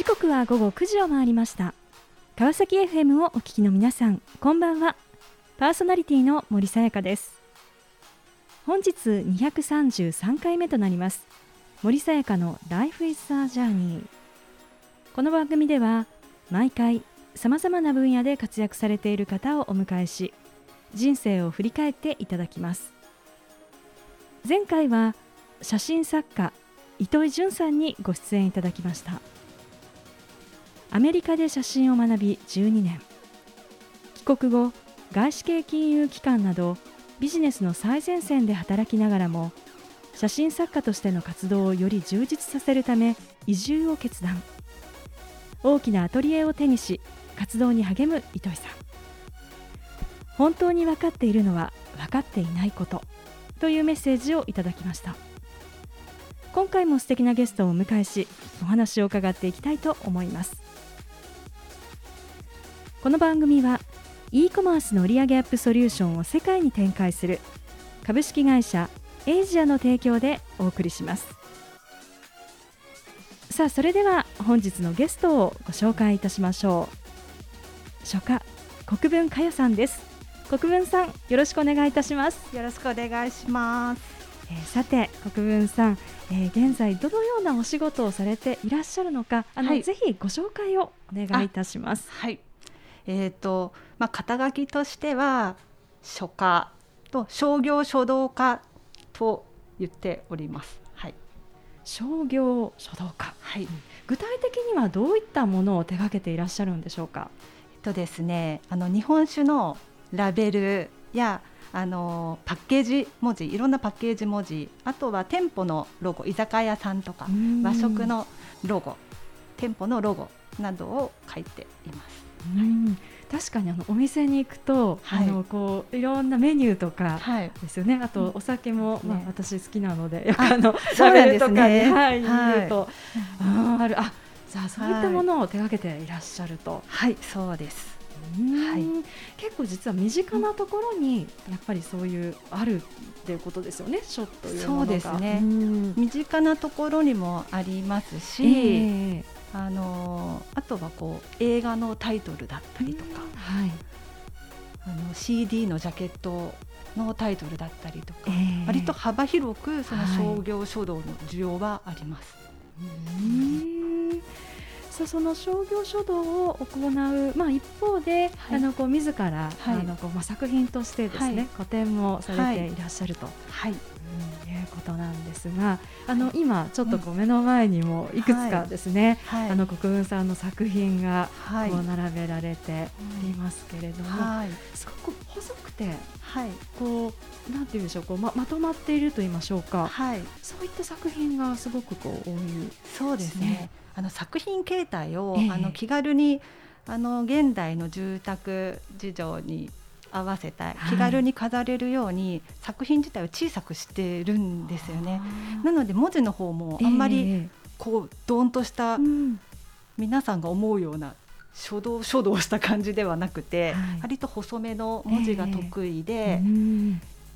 時刻は午後9時を回りました。川崎 FM をお聞きの皆さんこんばんは。パーソナリティの森さやかです。本日233回目となります。森さやかの Life is a Journey この番組では毎回さまざまな分野で活躍されている方をお迎えし人生を振り返っていただきます。前回は写真作家糸井淳さんにご出演いただきました。アメリカで写真を学び12年。帰国後外資系金融機関などビジネスの最前線で働きながらも写真作家としての活動をより充実させるため移住を決断。大きなアトリエを手にし活動に励む糸井さん。本当に分かっているのは分かっていないことというメッセージをいただきました。今回も素敵なゲストをお迎えしお話を伺っていきたいと思います。この番組は e コマースの売上アップソリューションを世界に展開する株式会社エイジアの提供でお送りします。さあそれでは本日のゲストをご紹介いたしましょう。初夏国分佳代さんです。国分さんよろしくお願いいたします。よろしくお願いします。えー、さて国分さん、えー、現在どのようなお仕事をされていらっしゃるのかあの、はい、ぜひご紹介をお願いいたします。はい。えーとまあ、肩書きとしては書家と商業書道家と言っております。はい、商業書道家、はい、具体的にはどういったものを手掛けていらっしゃるんでしょうか？えっとですね、あの日本酒のラベルやあのパッケージ文字いろんなパッケージ文字あとは店舗のロゴ居酒屋さんとか和食のロゴ店舗のロゴなどを書いています。うん。確かにあのお店に行くと、はい、あのこういろんなメニューとかですよね、はい、あとお酒も、ね、まあ、私好きなのであのラベルとかに、ね、はい、はい、と、あある。あじゃあそういったものを手がけていらっしゃると。はいそうですはい、結構実は身近なところにやっぱりそういうあるっていうことですよね、ショットいうそうですね。身近なところにもありますし、えー、あのあとはこう映画のタイトルだったりとか、はい、あの CD のジャケットのタイトルだったりとか、えー、割と幅広くその商業書道の需要はあります。はいさその商業書道を行う、まあ、一方で、はい、あのこう自ら、はい、あのこうまあ、作品としてですね、はい、個展もされてい。らっしゃると、はい。うん、いうことなんですがあの、今ちょっとこう目の前にもいくつかですね、あの国分さんの作品がこう並べられていますけれども、すごく細くて、はい、こうなんていうんでしょうこうままとまっていると言いましょうか、はい、そういった作品がすごくこう多い、そうですね。あの作品形態を、えー、あの気軽にあの現代の住宅事情に合わせた気軽に飾れるように、はい、作品自体を小さくしてるんですよね。なので文字の方もあんまりこうドーンとした、皆さんが思うような書道書道した感じではなくて、はい、割と細めの文字が得意でえ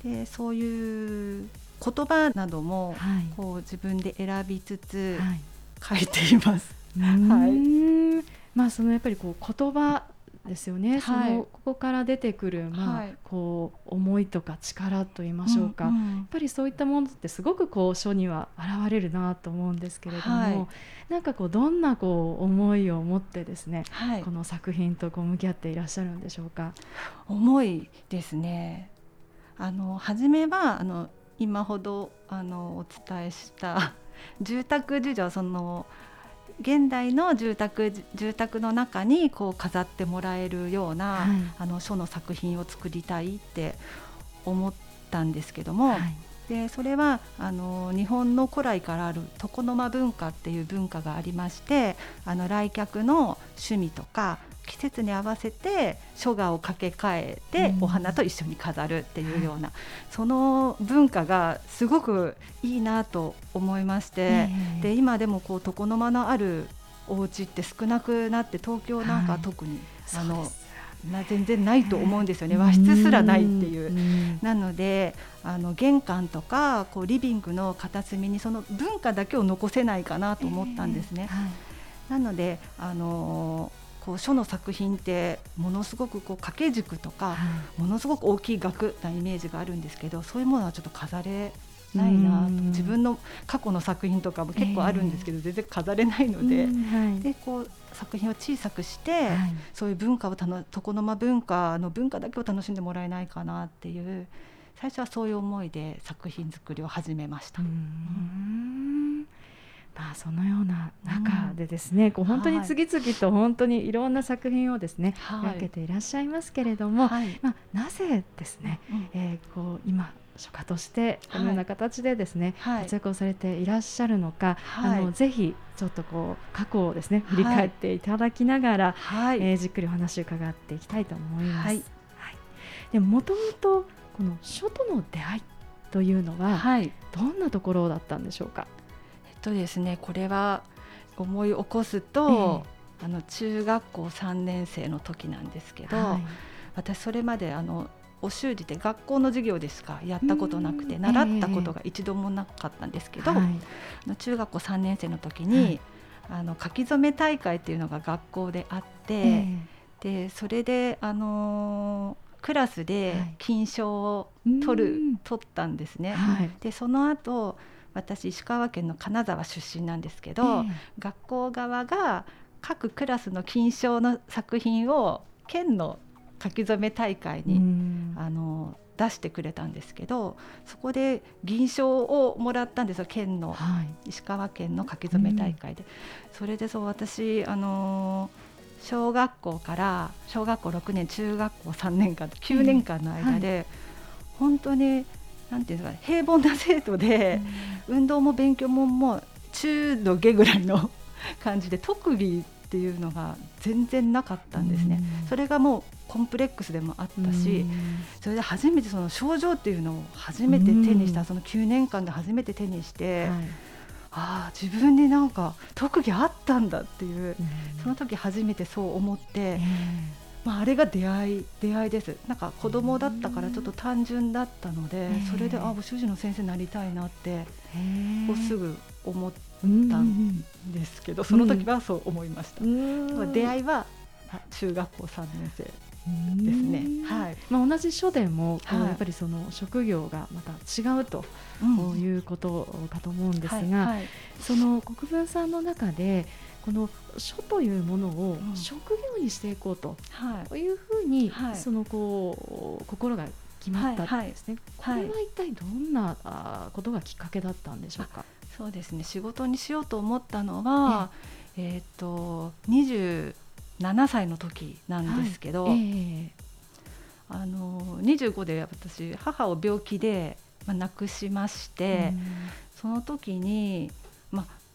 ー、でそういう言葉などもこう自分で選びつつ、はい書いています。はい。まあそのやっぱりこう言葉ですよね、はい、そのここから出てくる、まあ、はい、こう思いとか力と言いましょうか、うんうん、やっぱりそういったものってすごくこう書には現れるなと思うんですけれども、はい、なんかこうどんなこう思いを持ってですね、はい、この作品とこう向き合っていらっしゃるんでしょうか？思いですね。あの初めはあの今ほどあのお伝えした住宅事情その現代の住宅住宅の中にこう飾ってもらえるような、はい、あの書の作品を作りたいって思ったんですけども、はい、でそれはあの日本の古来からある床の間文化っていう文化がありましてあの来客の趣味とか季節に合わせて書画を掛け替えてお花と一緒に飾るっていうような、その文化がすごくいいなと思いまして、で今でもこう床の間のあるお家って少なくなって東京なんか特に、あのな全然ないと思うんですよね。和室すらないっていう。なのであの玄関とかこうリビングの片隅にその文化だけを残せないかなと思ったんですね。なのであのこう書の作品ってものすごくこう掛け軸とか、はい、ものすごく大きい額なイメージがあるんですけどそういうものはちょっと飾れないなと。自分の過去の作品とかも結構あるんですけど、えー、全然飾れないので。はい、でこう作品を小さくして、はい、そういう文化をたの床の間文化の文化だけを楽しんでもらえないかなっていう最初はそういう思いで作品作りを始めました。まあ、そのような中でですね、うん、こう本当に次々と本当にいろんな作品をですね、はい、分けていらっしゃいますけれども、はい、まあ、なぜですね、うん、えー、こう今書家としてこのような形でですね、はい、活躍をされていらっしゃるのか、はい、あのぜひちょっとこう過去をですね振り返っていただきながら、はい、えー、じっくりお話を伺っていきたいと思います。はい、でもともとこの書との出会いというのは、どんなところだったんでしょうか？とですねこれは思い起こすと、えー、あの中学校3年生の時なんですけど、私それまであのお習字って学校の授業でしかやったことなくて習ったことが一度もなかったんですけど、えー、中学校3年生の時に、はい、あの書き初め大会っていうのが学校であって、えー、でそれで、あのー、クラスで金賞を取る、はい、取ったんですね。はい、でその後私石川県の金沢出身なんですけど、えー、学校側が各クラスの金賞の作品を県の書き初め大会に、あの出してくれたんですけどそこで銀賞をもらったんですよ県の、はい、石川県の書き初め大会で。それでそう私あの小学校から小学校6年中学校3年間9年間の間で、はい、本当になんていうんですか平凡な生徒で、運動も勉強ももう中度下ぐらいの 感じで特技っていうのが全然なかったんですね。それがもうコンプレックスでもあったし、それで初めてその症状っていうのを初めて手にした、その9年間で初めて手にして、はい、ああ自分になんか特技あったんだっていう、その時初めてそう思って。まあ、あれが出会い出会いです。なんか子供だったからちょっと単純だったので、それであ主人の先生になりたいなってこうすぐ思ったんですけど、その時はそう思いました。出会いは中学校3年生ですね。はい。まあ同じ書でも、はい、やっぱりその職業がまた違うと、ういうことかと思うんですが、その国分さんの中でこの書というものを職業にしていこうと、うん、いうふうに、はい、そのこう心が決まったんですね、はい。はい、これは一体どんなあことがきっかけだったんでしょうか？そうですね。仕事にしようと思ったのは、えっ、ー、と27歳の時なんですけど、はい。えー、あの25で私母を病気で、まあ、亡くしまして、うん、その時に、まあ、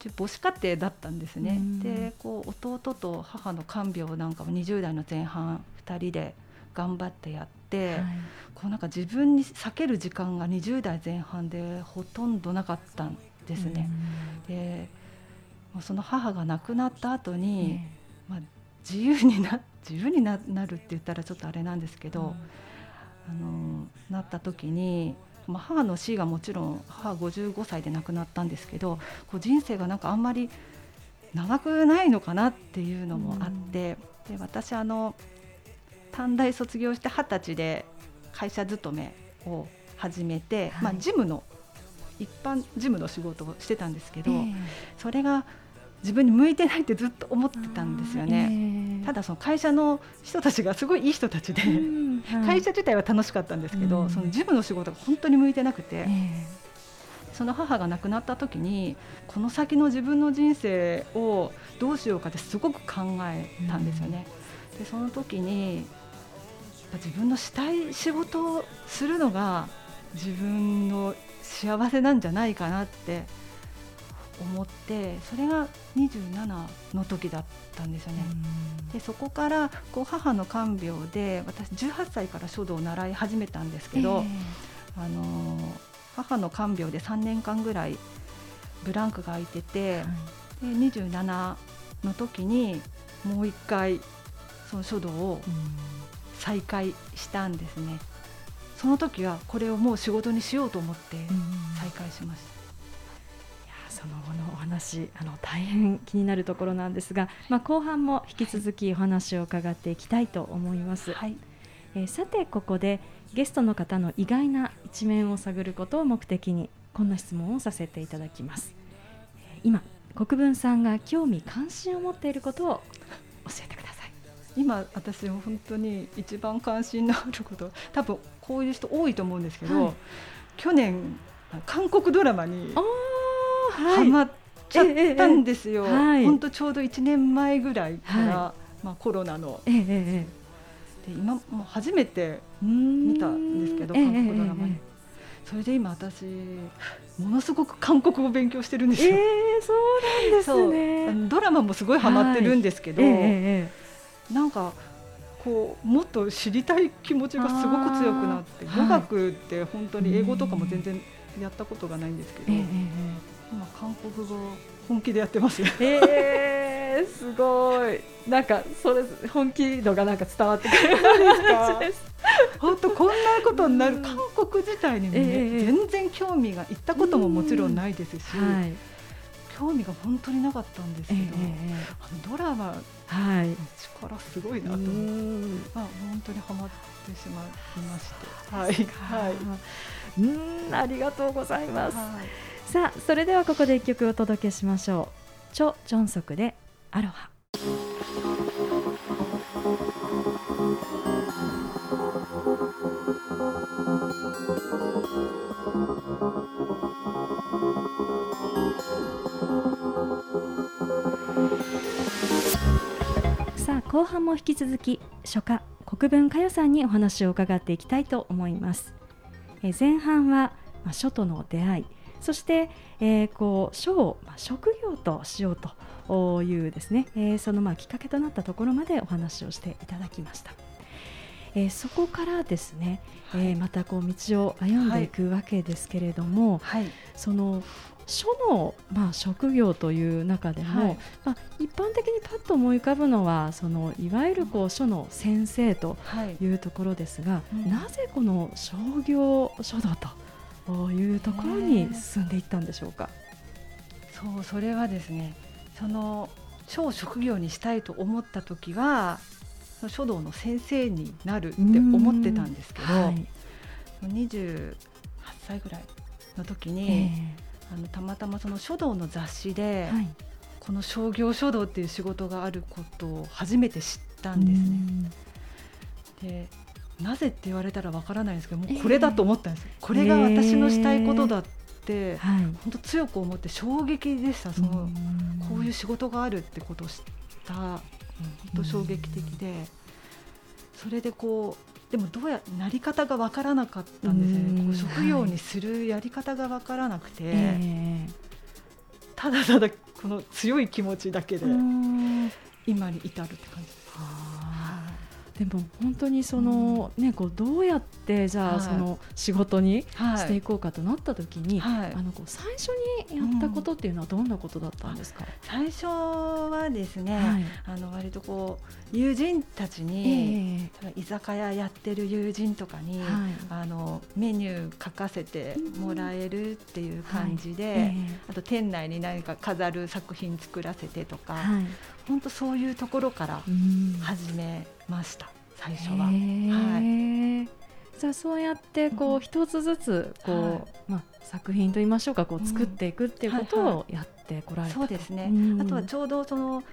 母子家庭だったんですね。うん、でこう弟と母の看病なんかも20代の前半2人で頑張ってやって、はい、こうなんか自分に避ける時間が20代前半でほとんどなかったんですね。でその母が亡くなった後に、まあ、自由にな自由になるって言ったらちょっとあれなんですけど、あのなった時に、まあ、母の死がもちろん母55歳で亡くなったんですけどこう人生がなんかあんまり長くないのかなっていうのもあって、で私あの短大卒業して二十歳で会社勤めを始めて、はい、まあ、事務の一般事務の仕事をしてたんですけど、えー、それが自分に向いてないってずっと思ってたんですよね、えー、ただその会社の人たちがすごいいい人たちで、うん。はい、会社自体は楽しかったんですけど、うん、その事務の仕事が本当に向いてなくて、えー、その母が亡くなった時にこの先の自分の人生をどうしようかってすごく考えたんですよね。うん、でその時に自分のしたい仕事をするのが自分の幸せなんじゃないかなって思ってそれが27の時だったんですよね。でそこからこう母の看病で私18歳から書道を習い始めたんですけど、えー、あの母の看病で3年間ぐらいブランクが空いてて、はい、で27の時にもう一回その書道を再開したんですね。その時はこれをもう仕事にしようと思って再開しました。その後のお話あの大変気になるところなんですが、まあ、後半も引き続きお話を伺っていきたいと思います。はい、えー、さてここでゲストの方の意外な一面を探ることを目的にこんな質問をさせていただきます。今国分さんが興味関心を持っていることを教えてください。今私も本当に一番関心のあること多分こういう人多いと思うんですけど、はい、去年韓国ドラマにハマっちゃったんですよ。本当ちょうど1年前ぐらいから、はい、まあコロナの、ええで今もう初めて見たんですけど韓国ドラマに。それで今私ものすごく韓国語を勉強してるんですよ。えー、そうなんですね。ドラマもすごいハマってるんですけど、はいえー、なんかこうもっと知りたい気持ちがすごく強くなって語学って本当に英語とかも全然やったことがないんですけど、えー、今韓国語。本気でやってます。えー、すごい。なんかそれ本気度がなんか伝わってくるです。本当こんなことになる、韓国自体にも、ねえー、全然興味が行ったことももちろんないですし、はい、興味が本当になかったんですけど、えー、あのドラマはい、力すごいなと思って、まあ、本当にはまってしまいまして、はい、はい、うんありがとうございます、はい、さあそれではここで一曲お届けしましょう。チョ・ジョンソクでアロハ。さあ後半も引き続き初夏国分佳代さんにお話を伺っていきたいと思います。え前半は、まあ、書との出会いそして、えー、こう書を、まあ、職業としようというですね、えー、そのまあきっかけとなったところまでお話をしていただきました。えー、そこからですね、はい、えー、またこう道を歩んでいくわけですけれども、はい、その書の、まあ、職業という中でも、はい、まあ、一般的にパッと思い浮かぶのはそのいわゆるこう書の先生とい。うところですが、はいうん、なぜこの商業書道というところに進んでいったんでしょうか？そうそれはですねその書を職業にしたいと思った時は書道の先生になるって思ってたんですけど、はい、28歳ぐらいの時に、えーあのたまたまその書道の雑誌で、はい、この商業書道っていう仕事があることを初めて知ったんですね。でなぜって言われたらわからないんですけどもうこれだと思ったんです、えー、これが私のしたいことだって、本当強く思って衝撃でしたそのこういう仕事があるってことを知った。本当衝撃的で。それでこうでもどうやなり方が分からなかったんですね、こう職業にするやり方が分からなくて、はい、ただただこの強い気持ちだけで今に至るって感じです。でも本当にその、ねこうどうやってじゃあその仕事にしていこうかとなった時に、はい、あのこう最初にやったことっていうのはどんなことだったんですか、最初はですね、はい、あの割とこう友人たちに、えー、居酒屋やってる友人とかに、はい、あのメニュー書かせてもらえるっていう感じで、えー、あと店内に何か飾る作品作らせてとか、本当そういうところから始めました、最初は。はい。じゃあそうやってこう一つずつこう、はい、まあ、作品といいましょうかこう作っていくっていうことをやってこられた、そうですね、うん、あとはちょうどその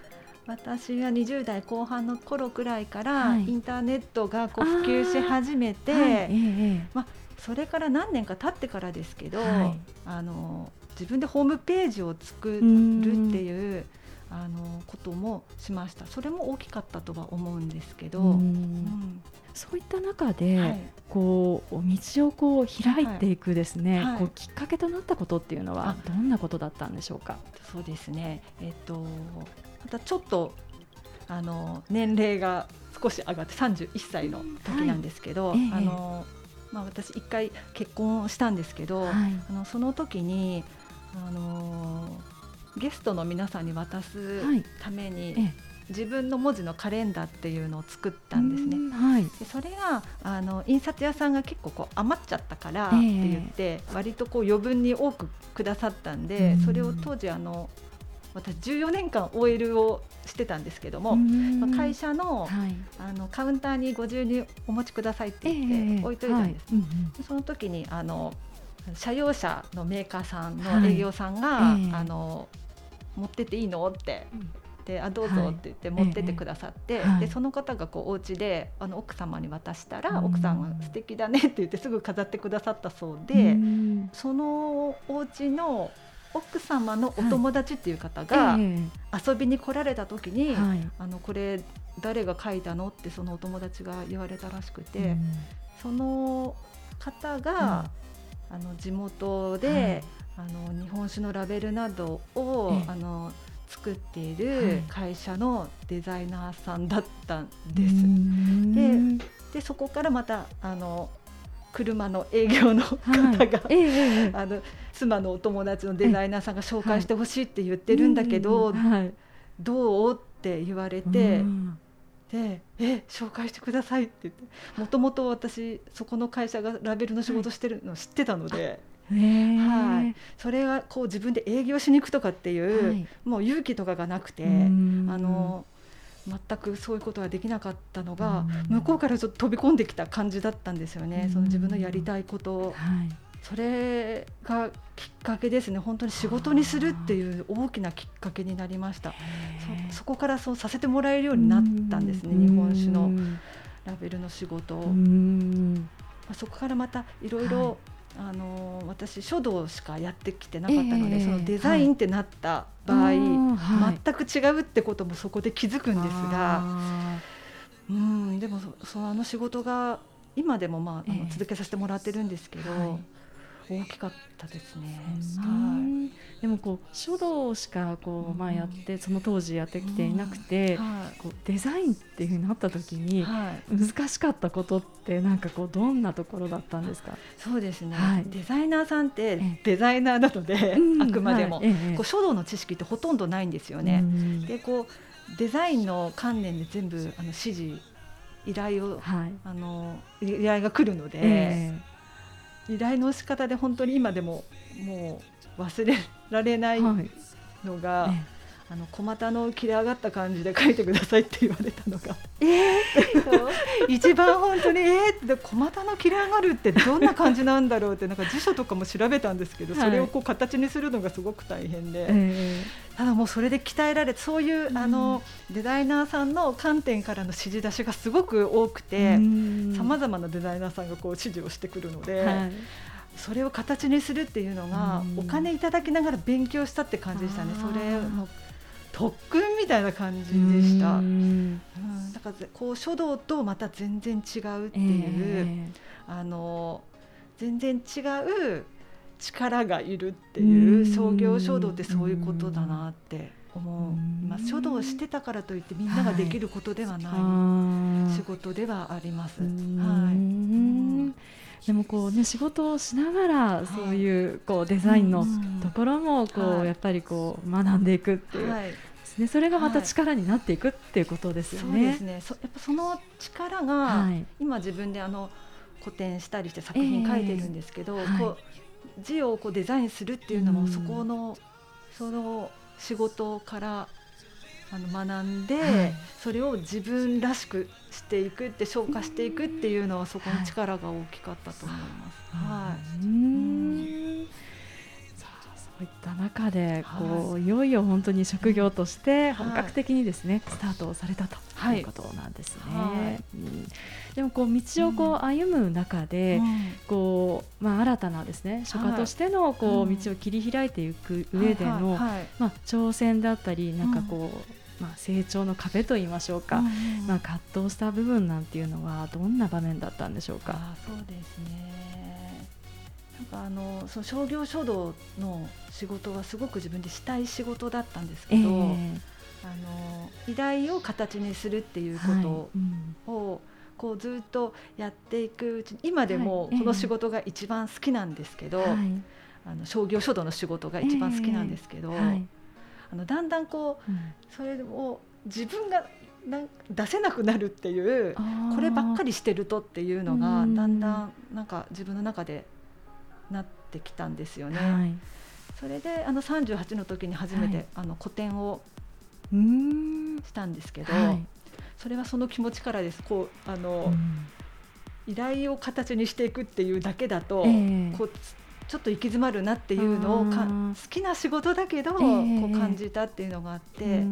私は20代後半の頃くらいから、インターネットがこう普及し始めて、はい。ええ、まあ、それから何年か経ってからですけど、はい、あの自分でホームページを作るっていうあのこともしました。それも大きかったとは思うんですけど、うん、そういった中で、はい、こう道をこう開いていくですね、はい、こうきっかけとなったことっていうのはどんなことだったんでしょうか？そうですね、えっと、またちょっとあの年齢が少し上がって31歳の時なんですけど、はい、あのまあ、私一回結婚したんですけど、あのその時にあのゲストの皆さんに渡すために、はい自分の文字のカレンダーっていうのを作ったんですね。はい、でそれがあの印刷屋さんが結構こう余っちゃったからって言って、えー、割とこう余分に多くくださったんで、それを当時あの私14年間 OL をしてたんですけども、会社のはい、あのカウンターにご自由にお持ちくださいって言って置いといたんです。えーはい、その時にあの車用車のメーカーさんの営業さんが、はいえ。ー、あの持ってっていいのって。であどうぞって言って持ってってくださって、はい、でその方がこうお家であの奥様に渡したら、奥さんが素敵だねって言ってすぐ飾ってくださったそうで、そのお家の奥様のお友達っていう方が遊びに来られた時に、はい、あのこれ誰が書いたのってそのお友達が言われたらしくて、その方が、あの地元で、あの日本酒のラベルなどを、あの作っている会社のデザイナーさんだったんです。ででそこからまたあの車の営業の方が、はいえあの妻のお友達のデザイナーさんが紹介してほしいって言ってるんだけど、はい、どう？って言われて。でえ紹介してくださいって言ってもともと私そこの会社がラベルの仕事してるの知ってたので、はい、それがこう自分で営業しに行くとかっていう、はい、もう勇気とかがなくてあの全くそういうことができなかったのが向こうからちょっと飛び込んできた感じだったんですよね。その自分のやりたいことを。はいそれがきっかけですね。本当に仕事にするっていう大きなきっかけになりました。そこからそうさせてもらえるようになったんですね。日本酒のラベルの仕事を。そこからまたいろい。ろあの私書道しかやってきてなかったので、えー、そのデザインってなった場合、はい、全く違うってこともそこで気づくんですが、うんでもそのあの仕事が今でも、まあ、あの続けさせてもらってるんですけど。はい大きかったですね。はい、でもこう書道しかこう、まあ、やってその当時やってきていなくて、はい、こうデザインっていうふうになった時に、難しかったことってなんかこうどんなところだったんですか？そうですね、はい、デザイナーさんってデザイナーなので、あくまでも、こう書道の知識ってほとんどないんですよね。でこうデザインの観念で全部あの指示依頼を、はい、あの依頼が来るので、えー、依頼の仕方で本当に今でももう忘れられないのが、はいあの小股の切れ上がった感じで書いてくださいって言われたのが、えー、一番本当にえーって小股の切れ上がるってどんな感じなんだろうってなんか辞書とかも調べたんですけど、それをこう形にするのがすごく大変で、えー、ただもうそれで鍛えられてそういう、あのデザイナーさんの観点からの指示出しがすごく多くてさまざまなデザイナーさんがこう指示をしてくるので。はい。それを形にするっていうのがお金いただきながら勉強したって感じでしたね。それの特訓みたいな感じでした。うん、だからこう書道とまた全然違うっていう、えー、あの全然違う力がいるっていう創業書道ってそういうことだなって思う、まあ、書道をしてたからといってみんなができることではない仕事ではあります。はい、でもこうね仕事をしながらそういうこうデザインのところもこうやっぱりこう学んでいくっていう。はいね、それがまた力になっていくっていうことですよね。そうですね。そやっぱその力が、今自分であの古典したりして作品書いてるんですけど、えー、こう字をこうデザインするっていうのも、そこのその仕事からあの学んで、はい、それを自分らしくしていくって消化していくっていうのはそこの力が大きかったと思います。はい、うんそういった中でこう、はい、いよいよ本当に職業として本格的にですね、はい、スタートをされたとい。うことなんですね。はい。うん、でもこう道をこう歩む中で、うん、こうまあ新たなですね書家としてのこう道を切り開いていく上での、まあ挑戦だったりなんかこう、まあ、成長の壁と言いましょうか、うん、まあ、葛藤した部分なんていうのはどんな場面だったんでしょうか？そうですねなんかあのその商業書道の仕事はすごく自分でしたい仕事だったんですけど、えー、あの依頼を形にするっていうことを、はい、こうずっとやっていくうちに今でもこの仕事が一番好きなんですけど、はい、あの商業書道の仕事が一番好きなんですけど、えーはい、あのだんだんこう、うん、それを自分がなん出せなくなるっていうこればっかりしてるとっていうのがだんだんなんか自分の中でなってきたんですよね。はい、それであの38の時に初めて、はい、あの個展をしたんですけど、はい、それはその気持ちからです。こうあの、依頼を形にしていくっていうだけだと、えー、こうちょっと行き詰まるなっていうのをか好きな仕事だけど、こう感じたっていうのがあって、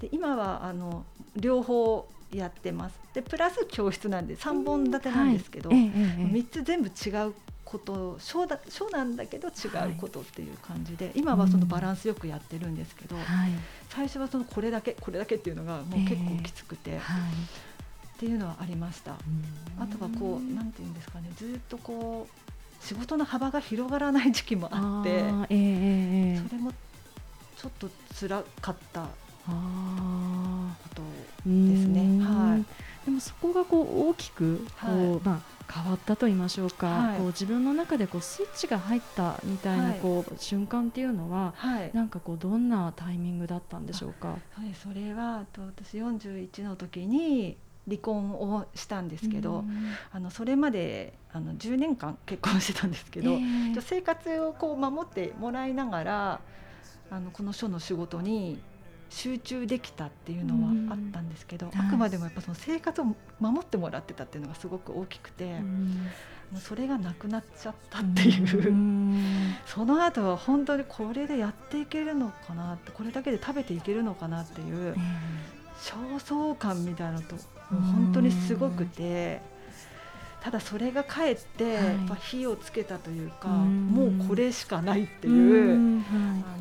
で今はあの両方やってます。でプラス教室なんで3本立てなんですけど、はい、3つ全部違うこと小だ小なんだけど違うことっていう感じで、はい、今はそのバランスよくやってるんですけど、うん、最初はそのこれだけこれだけっていうのがもう結構きつくて。えーはいっていうのはありました。あとはこうなんていうんですかねずっとこう仕事の幅が広がらない時期もあって、えー、それもちょっと辛かったことですね。はい。でもそこがこう大きくこう、はい、まあ変わったと言いましょうか、はい、こう自分の中でこうスイッチが入ったみたいなこう、はい、瞬間っていうのは、はい、なんかこうどんなタイミングだったんでしょうか？はい、それはと私41の時に離婚をしたんですけど、あのそれまであの10年間結婚してたんですけど、えー、生活をこう守ってもらいながらあのこの書の仕事に集中できたっていうのはあったんですけど、あくまでもやっぱその生活を守ってもらってたっていうのがすごく大きくて、もうそれがなくなっちゃったっていう、その後は本当にこれでやっていけるのかなってこれだけで食べていけるのかなっていう、焦燥感みたいなのと本当にすごくて。ただそれがかえってやっぱ火をつけたというか、もうこれしかないっていう、あ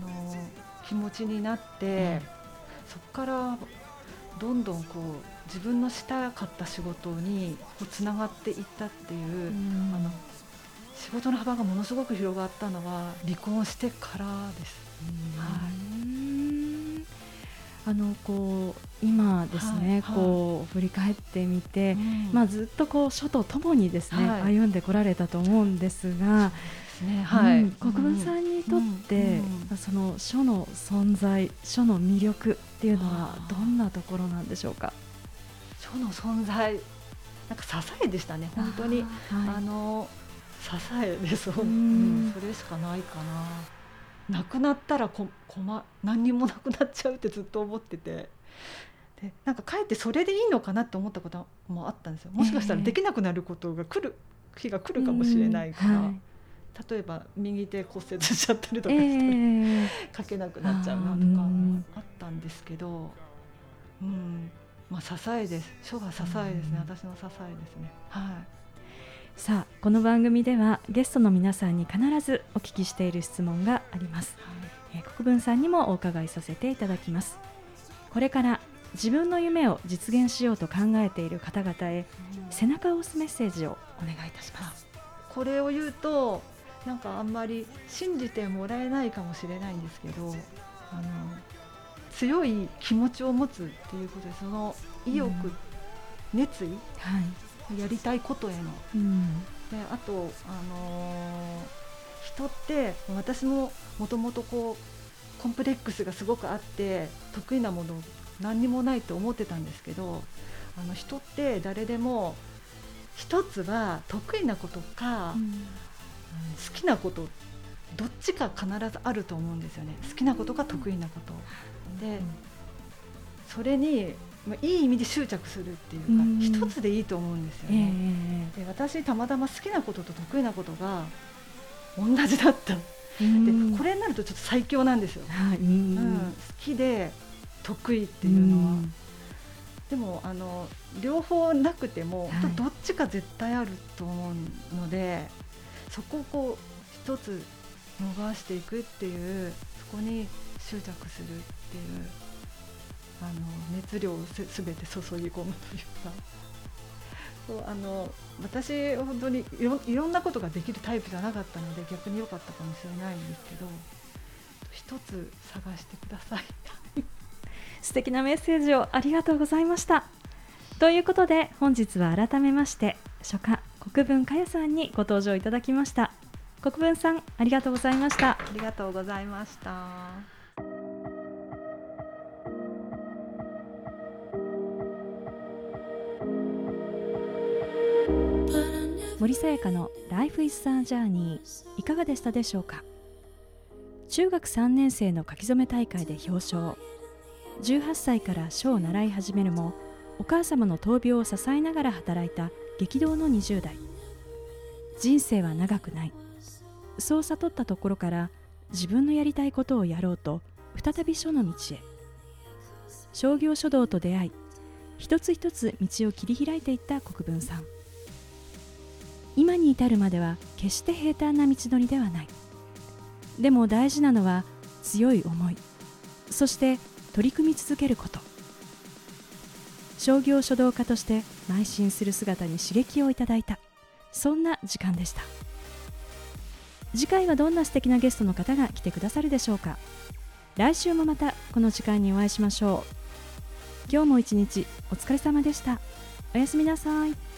の気持ちになって、そこからどんどんこう自分のしたかった仕事にこうつながっていったっていう、あの仕事の幅がものすごく広がったのは離婚してからです。はい。あのこう今ですね、はい、こう振り返ってみて、うん、まあずっとこう書とともにですね、はい、歩んでこられたと思うんですが。ね。はい、うん、国分さんにとって、うん、その書の存在書の魅力っていうのはどんなところなんでしょうか？書の存在なんか支えでしたね本当に。あの支えです、うん、それしかないかな。なくなったらこ困何にもなくなっちゃうってずっと思ってて。でなんかかえってそれでいいのかなって思ったこともあったんですよ。もしかしたらできなくなることが来る日が来るかもしれないから、はい、例えば右手骨折しちゃったりとかして、えー、書けなくなっちゃうなとかあったんですけど、うん、まあ支えです。書が支えですね、私の支えですね。はい。さあこの番組ではゲストの皆さんに必ずお聞きしている質問があります、はい、えー、国分さんにもお伺いさせていただきます。これから自分の夢を実現しようと考えている方々へ背中を押すメッセージをお願いいたします。これを言うとなんかあんまり信じてもらえないかもしれないんですけどあの強い気持ちを持つっていうことでその意欲、うん、熱意、はい、やりたいことへの、うん、であと、あのー、人って私ももともとこうコンプレックスがすごくあって得意なもの何にもないと思ってたんですけどあの人って誰でも一つは得意なことか、うん好きなことどっちか必ずあると思うんですよね。好きなことが得意なこと。でそれに、まあ、いい意味で執着するっていうか一つでいいと思うんですよね、で私たまたま好きなことと得意なことが同じだった。でこれになるとちょっと最強なんですよ、うん、好きで得意っていうのは。でもあの両方なくても、はい、どっちか絶対あると思うのでそこをこう一つ逃していくっていうそこに執着するっていうあの熱量をすべて注ぎ込むというか。そうあの私本当にいろいろんなことができるタイプじゃなかったので逆に良かったかもしれないんですけど一つ探してください 素敵なメッセージをありがとうございましたということで本日は改めまして初夏国分佳代さんにご登場いただきました。国分さんありがとうございました。ありがとうございました。森さやかの Life is a Journey いかがでしたでしょうか？中学3年生の書き初め大会で表彰。18歳から書を習い始めるもお母様の闘病を支えながら働いた激動の20代。人生は長くない。そう悟ったところから自分のやりたいことをやろうと再び書の道へ。商業書道と出会い一つ一つ道を切り開いていった国分さん。今に至るまでは決して平坦な道のりではない。でも大事なのは強い思い。そして取り組み続けること。商業書道家として邁進する姿に刺激をいただいた。そんな時間でした。次回はどんな素敵なゲストの方が来てくださるでしょうか。来週もまたこの時間にお会いしましょう。今日も一日お疲れ様でした。おやすみなさい。